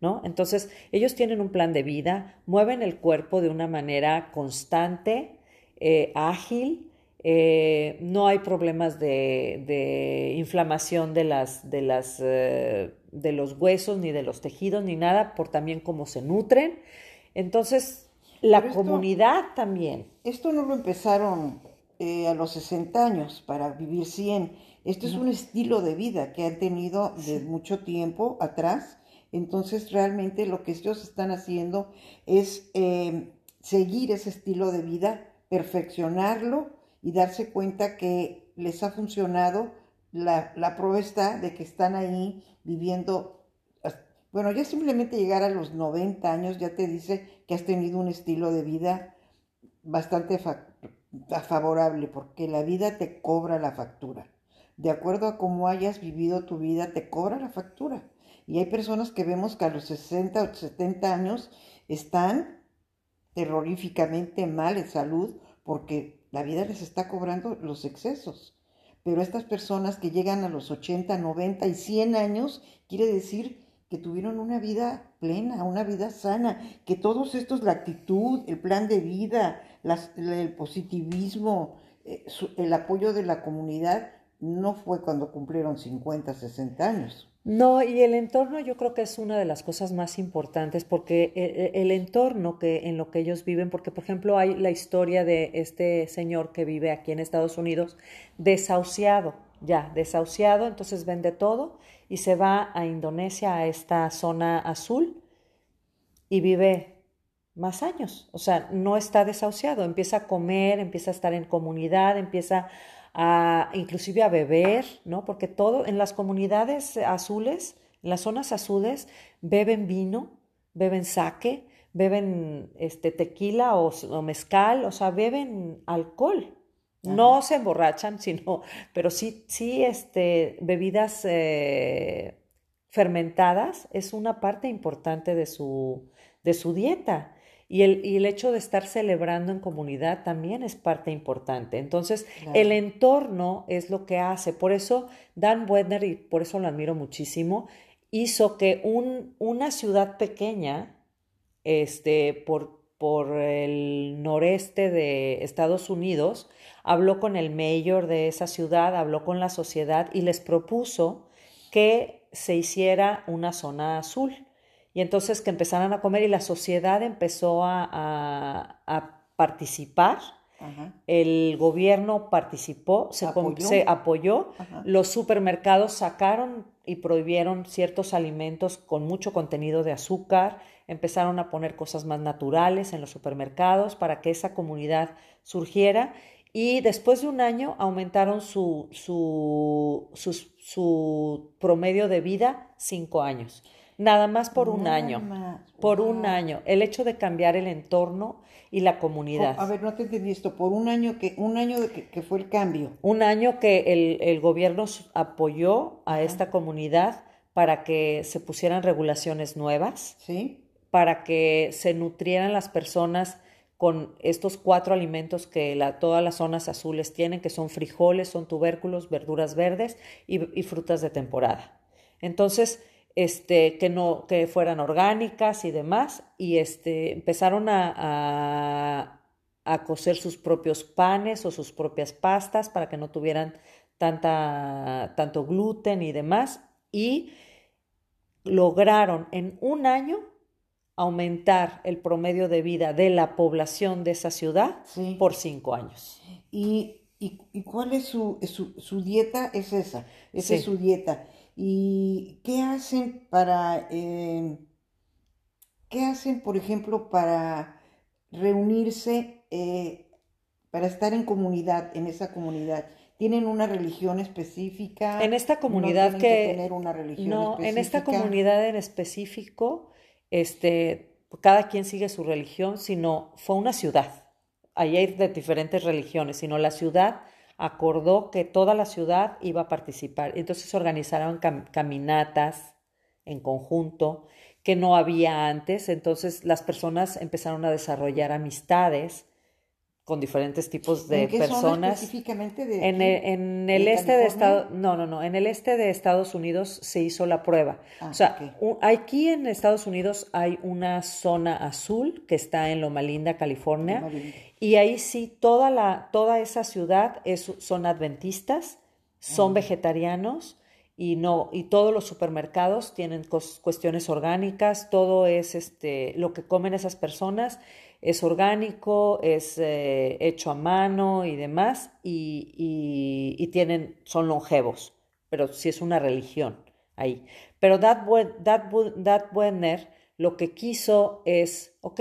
¿No? Entonces, ellos tienen un plan de vida, mueven el cuerpo de una manera constante, eh, ágil, eh, no hay problemas de, inflamación de, las, de los huesos, ni de los tejidos, ni nada, por también cómo se nutren. Entonces, la esto- comunidad también. Esto no lo empezaron eh, a los 60 años para vivir 100. Esto es un estilo de vida que han tenido de mucho tiempo atrás. Entonces, realmente lo que ellos están haciendo es eh, seguir ese estilo de vida, perfeccionarlo y darse cuenta que les ha funcionado. La, la prueba está de que están ahí viviendo bueno, ya simplemente llegar a los 90 años ya te dice que has tenido un estilo de vida bastante fa- favorable, porque la vida te cobra la factura. De acuerdo a cómo hayas vivido tu vida, te cobra la factura. Y hay personas que vemos que a los 60 o 70 años están terroríficamente mal en salud porque la vida les está cobrando los excesos. Pero estas personas que llegan a los 80, 90 y 100 años, quiere decir que tuvieron una vida plena, una vida sana, que todos estos, la actitud, el plan de vida, el positivismo, eh, el apoyo de la comunidad, no fue cuando cumplieron 50, 60 años. No, y el entorno yo creo que es una de las cosas más importantes porque e- e- el, entorno que en lo que ellos viven, porque por ejemplo hay la historia de este señor que vive aquí en Estados Unidos, desahuciado, ya, desahuciado, entonces vende todo y se va a Indonesia, a esta zona azul, y vive más años. O sea, no está desahuciado, empieza a comer, empieza a estar en comunidad, empieza a inclusive a beber, ¿no? Porque todo en las comunidades azules, en las zonas azules, beben vino, beben sake, beben este tequila o, o mezcal, o sea, beben alcohol. No se emborrachan, sino, pero sí, sí, este, bebidas eh, fermentadas es una parte importante de su, de su dieta. Y el, y el, hecho de estar celebrando en comunidad también es parte importante. Entonces, claro. el entorno es lo que hace. Por eso, Dan Wedner, y por eso lo admiro muchísimo, hizo que un, una ciudad pequeña, este, por, por el noreste de Estados Unidos, habló con el mayor de esa ciudad, habló con la sociedad y les propuso que se hiciera una zona azul y entonces que empezaran a comer y la sociedad empezó a, a, a participar. Ajá. El gobierno participó, se apoyó, se apoyó. los supermercados sacaron y prohibieron ciertos alimentos con mucho contenido de azúcar, empezaron a poner cosas más naturales en los supermercados para que esa comunidad surgiera y después de un año aumentaron su, su, su, su promedio de vida cinco años. Nada más por un Nada año. más. Por Wow. un año. El hecho de cambiar el entorno y la comunidad. A ver, no te entendí esto. Por un año que, un año de que, que fue el cambio. Un año que el, el gobierno apoyó a esta comunidad para que se pusieran regulaciones nuevas, ¿Sí? para que se nutrieran las personas con estos cuatro alimentos que la- todas las zonas azules tienen, que son frijoles, son tubérculos, verduras verdes y, y frutas de temporada. Entonces, este, que no, que fueran orgánicas y demás, y este, empezaron a, a, a cocer sus propios panes o sus propias pastas para que no tuvieran tanta, tanto gluten y demás, y lograron en un año aumentar el promedio de vida de la población de esa ciudad Sí. por cinco años. ¿Y, y, y cuál es su, su, su dieta? Es esa. Esa es su dieta. ¿Y qué hacen para... eh, ¿Qué hacen, por ejemplo, para reunirse, eh, para estar en comunidad, en esa comunidad? ¿Tienen una religión específica? En esta comunidad no que, tener una religión no, en esta comunidad en específico, este, cada quien sigue su religión, sino fue una ciudad. Ahí hay de diferentes religiones, sino la ciudad acordó que toda la ciudad iba a participar. Entonces organizaron cam- caminatas en conjunto que no había antes. Entonces las personas empezaron a desarrollar amistades con diferentes tipos de ¿En qué zona personas. específicamente de En el, en el ¿De este de? Estados, no, no, no, en el este de Estados Unidos se hizo la prueba. Ah, o sea, un- aquí en Estados Unidos hay una zona azul que está en Loma Linda, California, Loma Linda. y ahí sí toda la, toda esa ciudad es, son adventistas, son Ah. vegetarianos y no, y todos los supermercados tienen cos- cuestiones orgánicas, todo es este, lo que comen esas personas es orgánico, es eh, hecho a mano y demás, y, y- y tienen, son longevos, pero sí es una religión ahí. Pero Dad, Dad Dad Buener lo que quiso es, ok,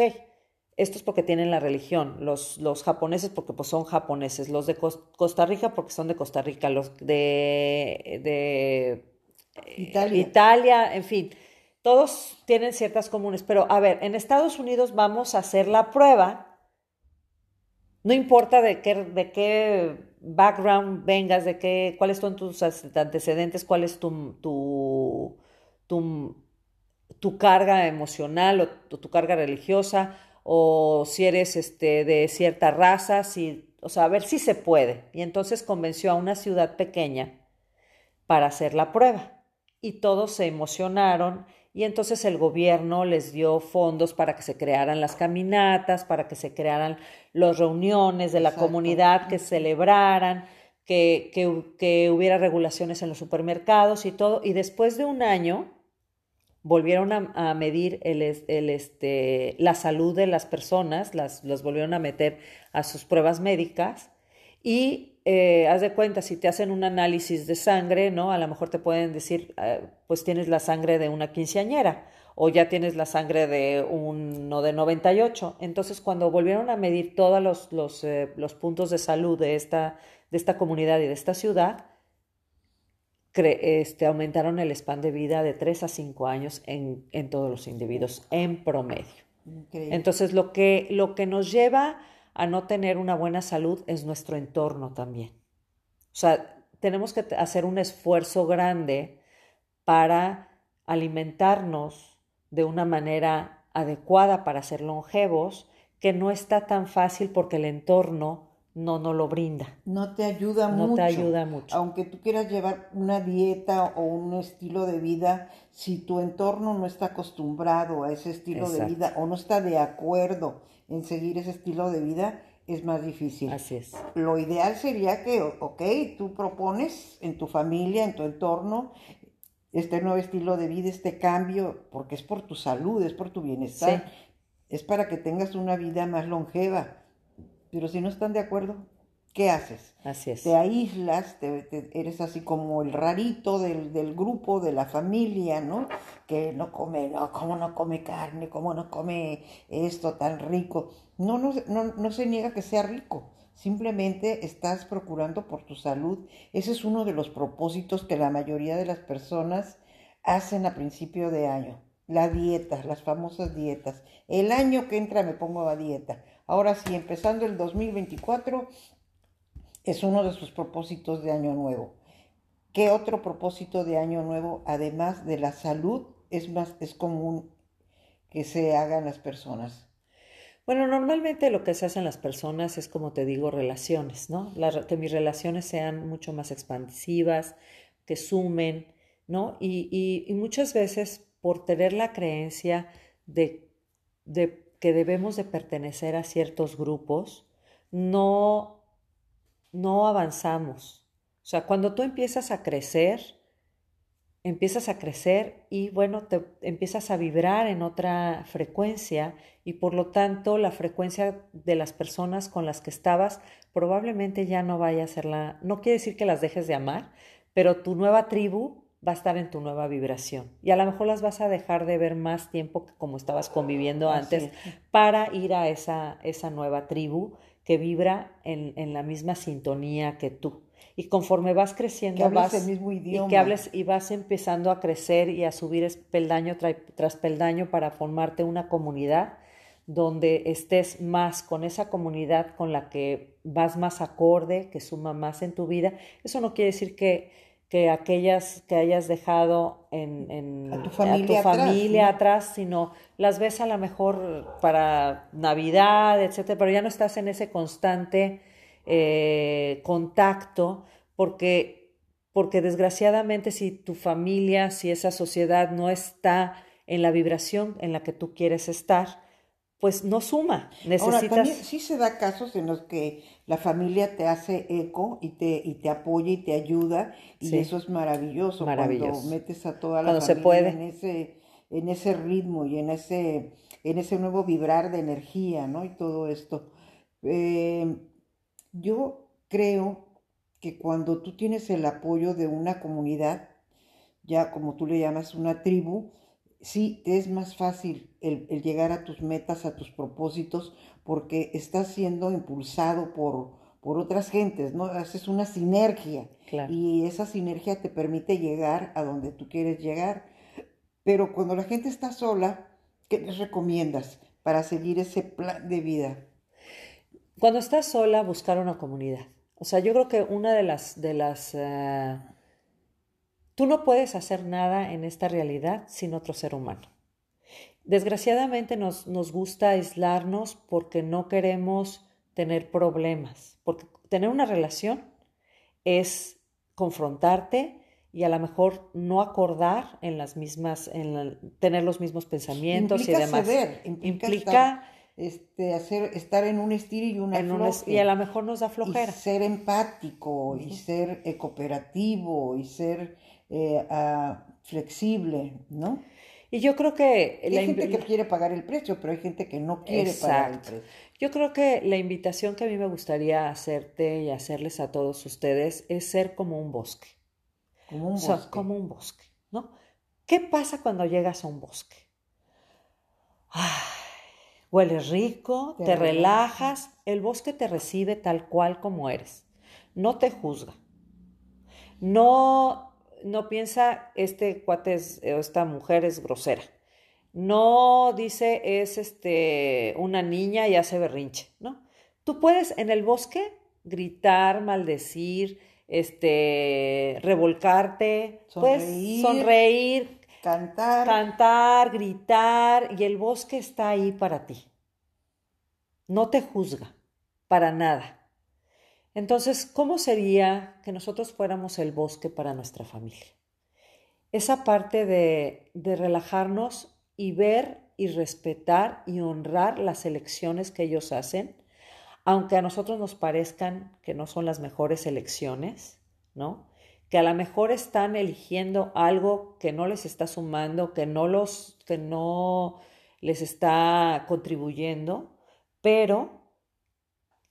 estos porque tienen la religión, los, los japoneses porque pues son japoneses, los de Cos- Costa Rica porque son de Costa Rica, los de, de Italia. Italia, en fin, todos tienen ciertas comunes, pero a ver, en Estados Unidos vamos a hacer la prueba, no importa de qué, de qué background vengas, de qué, cuáles son tus antecedentes, cuál es tu, tu, tu, carga emocional o tu, tu carga religiosa, o si eres este, de cierta raza, si, o sea, a ver si se puede. Y entonces convenció a una ciudad pequeña para hacer la prueba. Y todos se emocionaron y entonces el gobierno les dio fondos para que se crearan las caminatas, para que se crearan las reuniones de la Exacto. comunidad, que celebraran, que, que, que hubiera regulaciones en los supermercados y todo. Y después de un año volvieron a, a medir el, es- el, este, la salud de las personas, las, las volvieron a meter a sus pruebas médicas y eh, haz de cuenta, si te hacen un análisis de sangre, ¿no? A lo mejor te pueden decir, eh, pues tienes la sangre de una quinceañera o ya tienes la sangre de uno de 98. Entonces, cuando volvieron a medir todos los, los, eh, los puntos de salud de esta, de esta comunidad y de esta ciudad, cre- este, aumentaron el span de vida de 3 a 5 años en, en todos los individuos, en promedio. Increíble. Entonces, lo que, lo que nos lleva a no tener una buena salud es nuestro entorno también. O sea, tenemos que hacer un esfuerzo grande para alimentarnos de una manera adecuada para ser longevos, que no está tan fácil porque el entorno no nos lo brinda. No te ayuda mucho. No te ayuda mucho. Aunque tú quieras llevar una dieta o un estilo de vida, si tu entorno no está acostumbrado a ese estilo de vida o no está de acuerdo en seguir ese estilo de vida, es más difícil. Así es. Lo ideal sería que, ok, tú propones en tu familia, en tu entorno, este nuevo estilo de vida, este cambio, porque es por tu salud, es por tu bienestar, es para que tengas una vida más longeva pero si no están de acuerdo, ¿qué haces? Así es. Te aíslas, te, eres así como el rarito del, del, grupo, de la familia, ¿no? Que no come, no, ¿cómo no come carne? ¿Cómo no come esto tan rico? No, no, no, no se niega que sea rico. Simplemente estás procurando por tu salud. Ese es uno de los propósitos que la mayoría de las personas hacen a principio de año. La dieta, las famosas dietas. El año que entra me pongo a dieta. Ahora sí, empezando el 2024, es uno de sus propósitos de año nuevo. ¿Qué otro propósito de año nuevo, además de la salud, es más es común que se hagan las personas? Bueno, normalmente lo que se hace en las personas es, como te digo, relaciones, ¿no? que mis relaciones sean mucho más expansivas, que sumen, ¿no? Y, muchas veces por tener la creencia de, de que debemos de pertenecer a ciertos grupos, no, no avanzamos. O sea, cuando tú empiezas a crecer, empiezas a crecer y bueno, te empiezas a vibrar en otra frecuencia y por lo tanto la frecuencia de las personas con las que estabas probablemente ya no vaya a ser la, no quiere decir que las dejes de amar, pero tu nueva tribu va a estar en tu nueva vibración. Y a lo mejor las vas a dejar de ver más tiempo que como estabas conviviendo antes para ir a esa, esa nueva tribu que vibra en, en, la misma sintonía que tú. Y conforme vas creciendo, vas, el mismo idioma. Y que hables y vas empezando a crecer y a subir peldaño tras peldaño para formarte una comunidad donde estés más con esa comunidad con la que vas más acorde, que suma más en tu vida. Eso no quiere decir que que aquellas que hayas dejado en, tu familia, atrás, sino las ves a lo mejor para Navidad, etcétera, pero ya no estás en ese constante eh, contacto porque, porque desgraciadamente si tu familia, si esa sociedad no está en la vibración en la que tú quieres estar, pues no suma. Necesitas... Ahora, también sí se da casos en los que la familia te hace eco y te, y te apoya y te ayuda, y eso es maravilloso, cuando metes a toda la familia en ese, en ese ritmo y en ese, en ese nuevo vibrar de energía, ¿no? Y todo esto. Eh, yo creo que cuando tú tienes el apoyo de una comunidad, ya como tú le llamas una tribu, sí es más fácil el, llegar a tus metas, a tus propósitos, porque estás siendo impulsado por, por otras gentes, ¿no? Haces una sinergia y esa sinergia te permite llegar a donde tú quieres llegar. Pero cuando la gente está sola, ¿qué les recomiendas para seguir ese plan de vida? Cuando estás sola, buscar una comunidad. O sea, yo creo que una de las, de las eh, Tú no puedes hacer nada en esta realidad sin otro ser humano. Desgraciadamente nos, nos gusta aislarnos porque no queremos tener problemas, porque tener una relación es confrontarte y a lo mejor no acordar en las mismas, en tener los mismos pensamientos y demás. Ceder, implica, este, hacer, estar en un estilo y una Y a lo mejor nos da flojera. Y ser empático, y ser eh, cooperativo, y ser eh, flexible, ¿no? Y yo creo que... Hay gente que quiere pagar el precio, pero hay gente que no quiere pagar el precio. Yo creo que la invitación que a mí me gustaría hacerte y hacerles a todos ustedes es ser como un bosque. Como un bosque. como un bosque, ¿no? ¿Qué pasa cuando llegas a un bosque? hueles rico, te relajas, el bosque te recibe tal cual como eres, no te juzga, no no piensa este cuate es, esta mujer es grosera. No dice es este una niña y hace berrinche, ¿no? Tú puedes en el bosque gritar, maldecir, este, revolcarte, sonreír, sonreír, cantar, cantar, gritar, y el bosque está ahí para ti. No te juzga, para nada. Entonces, ¿cómo sería que nosotros fuéramos el bosque para nuestra familia? Esa parte de, de relajarnos y ver y respetar y honrar las elecciones que ellos hacen, aunque a nosotros nos parezcan que no son las mejores elecciones, ¿no? Que a lo mejor están eligiendo algo que no les está sumando, que no los que no les está contribuyendo, pero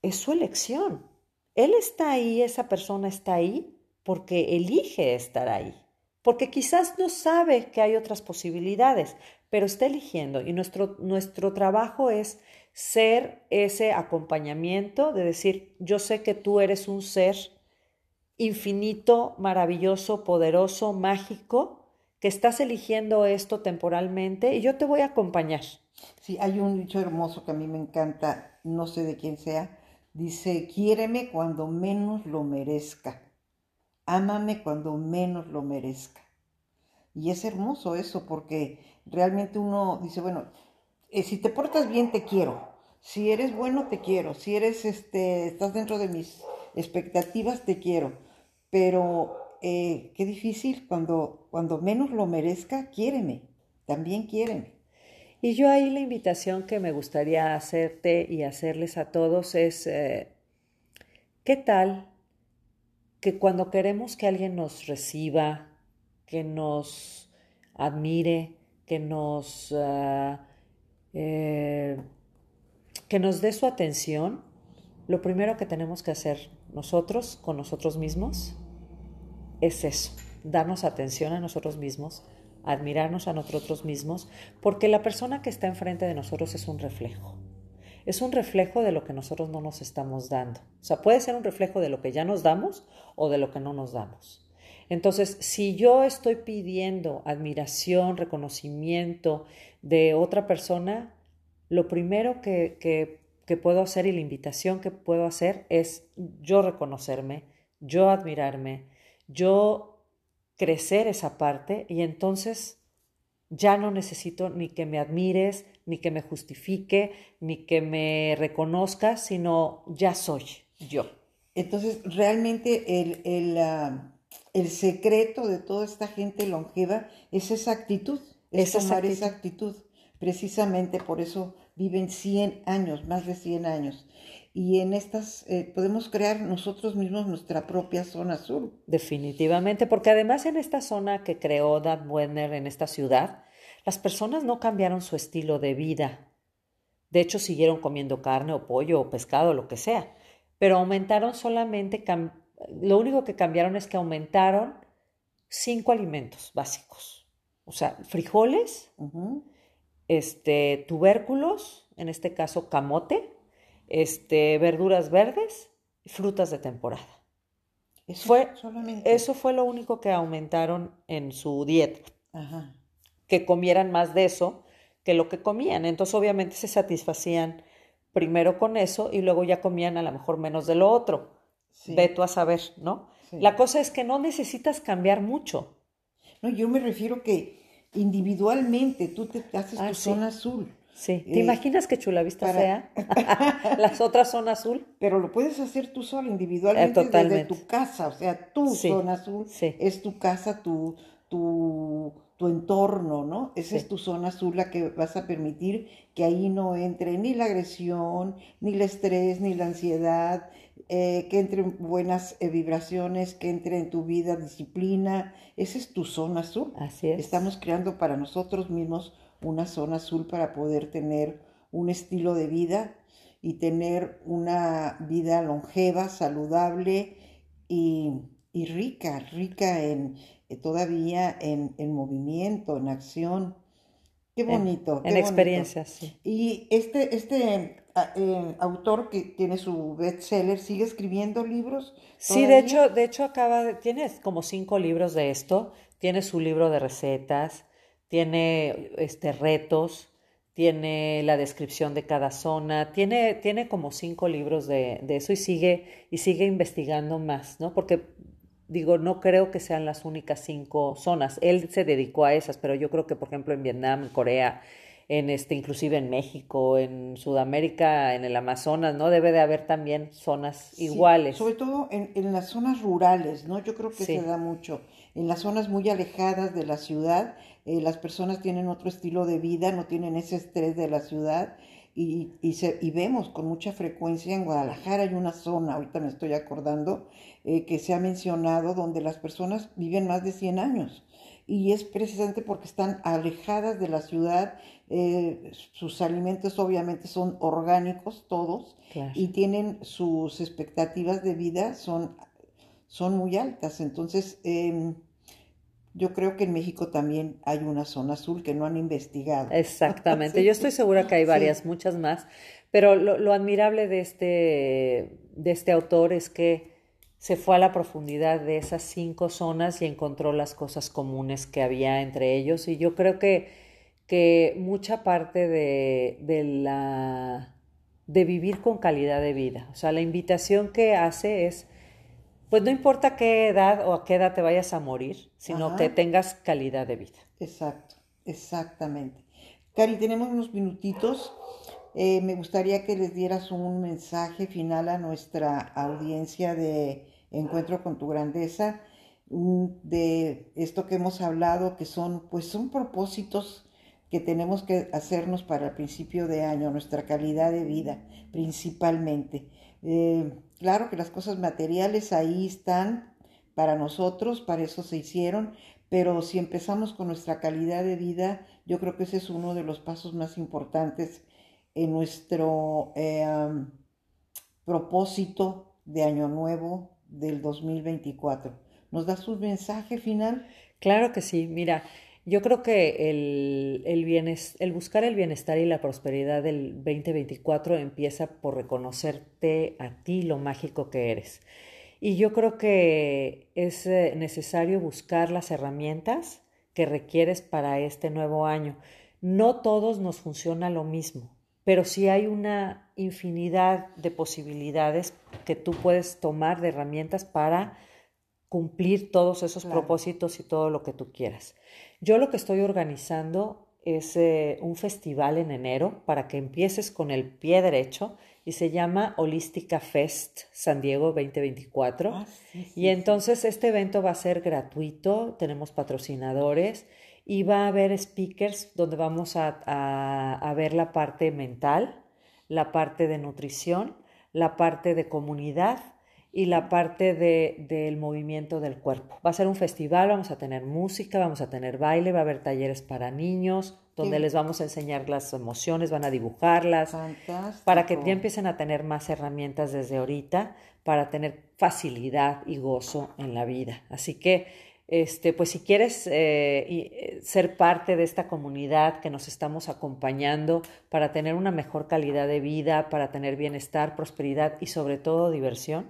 es su elección. Él está ahí, esa persona está ahí porque elige estar ahí, porque quizás no sabe que hay otras posibilidades, pero está eligiendo y nuestro, nuestro trabajo es ser ese acompañamiento de decir, yo sé que tú eres un ser infinito, maravilloso, poderoso, mágico, que estás eligiendo esto temporalmente y yo te voy a acompañar. Sí, hay un dicho hermoso que a mí me encanta, no sé de quién sea, dice, quiéreme cuando menos lo merezca, ámame cuando menos lo merezca. Y es hermoso eso porque realmente uno dice, bueno, eh, si te portas bien, te quiero. Si eres bueno, te quiero. Si eres, este, estás dentro de mis expectativas, te quiero. Pero eh, qué difícil cuando, cuando menos lo merezca, quiéreme. También quiéreme. Y yo ahí la invitación que me gustaría hacerte y hacerles a todos es, eh, ¿qué tal que cuando queremos que alguien nos reciba, que nos admire, que nos, ah, eh, que nos dé su atención, lo primero que tenemos que hacer nosotros con nosotros mismos es eso, darnos atención a nosotros mismos, admirarnos a nosotros mismos, porque la persona que está enfrente de nosotros es un reflejo. Es un reflejo de lo que nosotros no nos estamos dando. O sea, puede ser un reflejo de lo que ya nos damos o de lo que no nos damos. Entonces, si yo estoy pidiendo admiración, reconocimiento de otra persona, lo primero que, que, puedo hacer y la invitación que puedo hacer es yo reconocerme, yo admirarme, yo crecer esa parte y entonces ya no necesito ni que me admires, ni que me justifique, ni que me reconozca, sino ya soy yo. Entonces, realmente el, el, ah, el secreto de toda esta gente longeva es esa actitud, es tomar esa actitud. Precisamente por eso viven 100 años, más de 100 años. Y en estas eh, podemos crear nosotros mismos nuestra propia zona azul. Definitivamente, porque además en esta zona que creó Dan Wenner, en esta ciudad, las personas no cambiaron su estilo de vida. De hecho, siguieron comiendo carne o pollo o pescado, lo que sea, pero aumentaron solamente lo único que cambiaron es que aumentaron cinco alimentos básicos. O sea, frijoles, este, tubérculos, en este caso camote, este, verduras verdes y frutas de temporada. Eso, fue, eso fue lo único que aumentaron en su dieta. Que comieran más de eso que lo que comían. Entonces, obviamente, se satisfacían primero con eso y luego ya comían a lo mejor menos de lo otro. Ve tú a saber, ¿no? La cosa es que no necesitas cambiar mucho. No, yo me refiero que individualmente tú te haces ah, tu zona azul. Sí. ¿Te eh, imaginas que Chulavista sea las otras zona azul? Pero lo puedes hacer tú sola, individualmente, eh, desde tu casa. O sea, tu zona azul es tu casa, tu, tu, tu entorno, ¿no? Esa es tu zona azul la que vas a permitir que ahí no entre ni la agresión, ni el estrés, ni la ansiedad, eh, que entren buenas eh, vibraciones, que entre en tu vida disciplina. Esa es tu zona azul. Así es. Estamos creando para nosotros mismos una zona azul para poder tener un estilo de vida y tener una vida longeva, saludable y, rica, rica en eh, todavía en, en, movimiento, en acción. Qué bonito. En, experiencias, sí. Y este, este eh, autor que tiene su bestseller, ¿sigue escribiendo libros? Sí, de hecho, de hecho acaba de, tiene como cinco libros de esto, tiene su libro de recetas, tiene este retos, tiene la descripción de cada zona, tiene, tiene como cinco libros de, de, eso y sigue, y sigue investigando más, ¿no? Porque digo, no creo que sean las únicas cinco zonas. Él se dedicó a esas, pero yo creo que, por ejemplo, en Vietnam, en Corea, en este, inclusive en México, en Sudamérica, en el Amazonas, ¿no? Debe de haber también zonas iguales. Sobre todo en, en, las zonas rurales, ¿no? Yo creo que se da mucho. En las zonas muy alejadas de la ciudad, eh, las personas tienen otro estilo de vida, no tienen ese estrés de la ciudad. Y, y, se, y vemos con mucha frecuencia en Guadalajara hay una zona, ahorita me estoy acordando, eh, que se ha mencionado donde las personas viven más de 100 años y es precisamente porque están alejadas de la ciudad, eh, sus alimentos obviamente son orgánicos todos Claro. y tienen sus expectativas de vida son, son muy altas. Entonces, em, yo creo que en México también hay una zona azul que no han investigado. Exactamente, Sí. yo estoy segura que hay Sí. varias, muchas más, pero lo, lo admirable de este, de este autor es que se fue a la profundidad de esas cinco zonas y encontró las cosas comunes que había entre ellos y yo creo que, que mucha parte de, de la de vivir con calidad de vida, o sea, la invitación que hace es pues no importa qué edad o a qué edad te vayas a morir, sino Ajá. que tengas calidad de vida. Exacto, exactamente. Cari, tenemos unos minutitos. Eh, me gustaría que les dieras un mensaje final a nuestra audiencia de Encuentro con tu Grandeza, mm, de esto que hemos hablado, que son, pues son propósitos que tenemos que hacernos para el principio de año, nuestra calidad de vida, principalmente. Eh, claro que las cosas materiales ahí están para nosotros, para eso se hicieron, pero si empezamos con nuestra calidad de vida, yo creo que ese es uno de los pasos más importantes en nuestro eh, propósito de Año Nuevo del 2024. ¿Nos das un mensaje final? Claro que sí, mira, yo creo que el, el, el buscar el bienestar y la prosperidad del 2024 empieza por reconocerte a ti lo mágico que eres. Y yo creo que es eh, necesario buscar las herramientas que requieres para este nuevo año. No todos nos funciona lo mismo, pero sí hay una infinidad de posibilidades que tú puedes tomar de herramientas para cumplir todos esos Claro. propósitos y todo lo que tú quieras. Yo lo que estoy organizando es eh, un festival en enero para que empieces con el pie derecho y se llama Holística Fest San Diego 2024. Ah, sí, sí, Y entonces este evento va a ser gratuito, tenemos patrocinadores y va a haber speakers donde vamos a, a- a ver la parte mental, la parte de nutrición, la parte de comunidad y la parte de- del movimiento del cuerpo. Va a ser un festival, vamos a tener música, vamos a tener baile, va a haber talleres para niños, donde les vamos a enseñar las emociones, van a dibujarlas, Fantástico. para que ya empiecen a tener más herramientas desde ahorita para tener facilidad y gozo en la vida. Así que, este, pues si quieres eh, eh, ser parte de esta comunidad que nos estamos acompañando para tener una mejor calidad de vida, para tener bienestar, prosperidad y sobre todo diversión,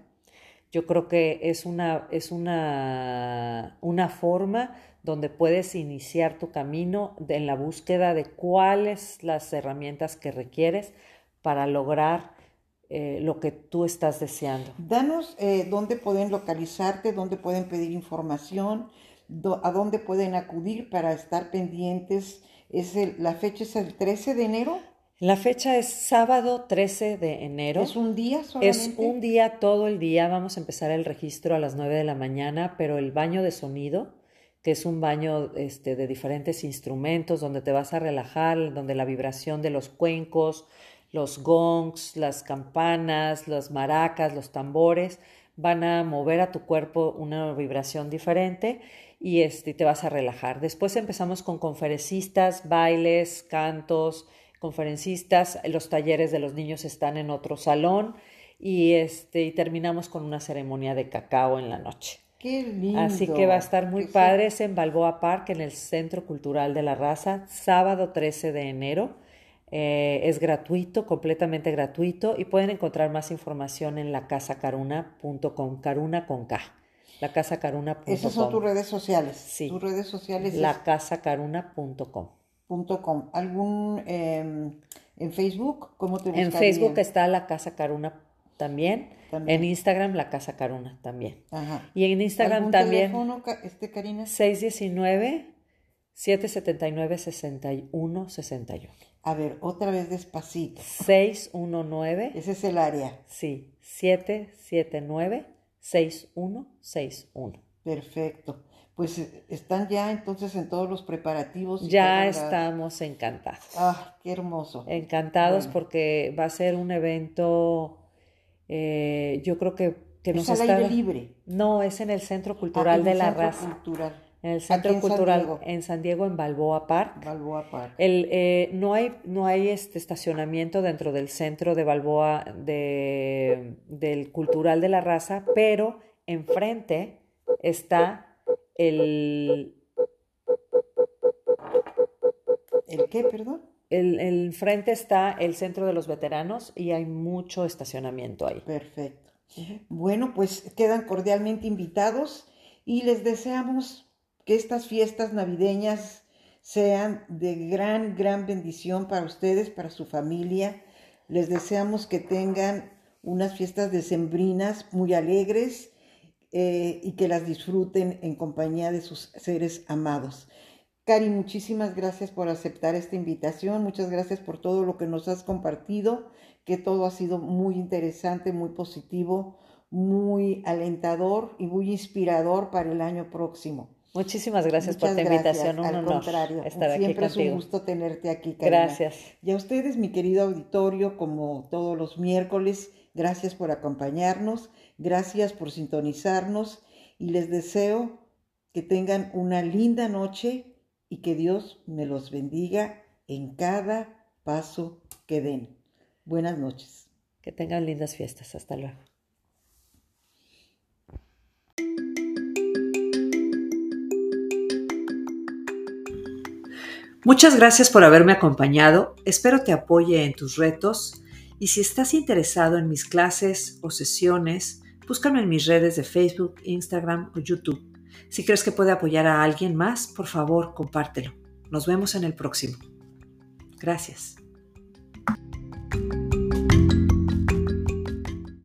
yo creo que es una, es una, una forma donde puedes iniciar tu camino en la búsqueda de cuáles las herramientas que requieres para lograr eh, lo que tú estás deseando. Danos eh, dónde pueden localizarte, dónde pueden pedir información, a dónde pueden acudir para estar pendientes. Es la fecha es el 13 de enero. La fecha es sábado 13 de enero. ¿Es un día solamente? Es un día, todo el día. Vamos a empezar el registro a las 9 de la mañana, pero el baño de sonido, que es un baño este, de diferentes instrumentos donde te vas a relajar, donde la vibración de los cuencos, los gongs, las campanas, las maracas, los tambores van a mover a tu cuerpo una vibración diferente y este, te vas a relajar. Después empezamos con conferencistas, bailes, cantos, conferencistas, los talleres de los niños están en otro salón y, este, y terminamos con una ceremonia de cacao en la noche. Qué lindo. Así que va a estar muy padre, es en Balboa Park, en el Centro Cultural de la Raza, sábado 13 de enero. Eh, es gratuito, completamente gratuito y pueden encontrar más información en lacasacaruna.com, caruna con K, lacasacaruna.com. Esas son tus redes sociales. Sí. Tus redes sociales. es- lacasacaruna.com. ¿Algún em, en Facebook? ¿Cómo te En Facebook está la Casa Caruna también. En Instagram la Casa Caruna también. Ajá. Y en Instagram también. teléfono, este, Karina? 619 779 6161. A ver, otra vez despacito. 619. Ese es el área. Sí, 779 6161. Perfecto. Pues eh, están ya entonces en todos los preparativos. Ya estamos encantados. Ah, qué hermoso. Encantados porque va a ser un evento, eh, yo creo que, que nos ¿Es al aire libre? No, es en el Centro Cultural ah, de la Raza. Cultural. En el Centro Cultural en San Diego, en Balboa Park. Balboa Park. El, eh, no hay, no hay este estacionamiento dentro del centro de Balboa de, del Cultural de la Raza, pero enfrente está el... ¿El qué, perdón? El, el frente está el centro de los veteranos y hay mucho estacionamiento ahí. Perfecto. Bueno, pues quedan cordialmente invitados y les deseamos que estas fiestas navideñas sean de gran, gran bendición para ustedes, para su familia. Les deseamos que tengan unas fiestas decembrinas muy alegres eh, y que las disfruten en compañía de sus seres amados. Cari, muchísimas gracias por aceptar esta invitación, muchas gracias por todo lo que nos has compartido, que todo ha sido muy interesante, muy positivo, muy alentador y muy inspirador para el año próximo. Muchísimas gracias por tu invitación. Un Al contrario, siempre es un gusto tenerte aquí. Karina. Gracias. Y a ustedes, mi querido auditorio, como todos los miércoles, gracias por acompañarnos, gracias por sintonizarnos y les deseo que tengan una linda noche y que Dios me los bendiga en cada paso que den. Buenas noches. Que tengan lindas fiestas. Hasta luego. Muchas gracias por haberme acompañado, espero te apoye en tus retos y si estás interesado en mis clases o sesiones, búscame en mis redes de Facebook, Instagram o YouTube. Si crees que puede apoyar a alguien más, por favor, compártelo. Nos vemos en el próximo. Gracias.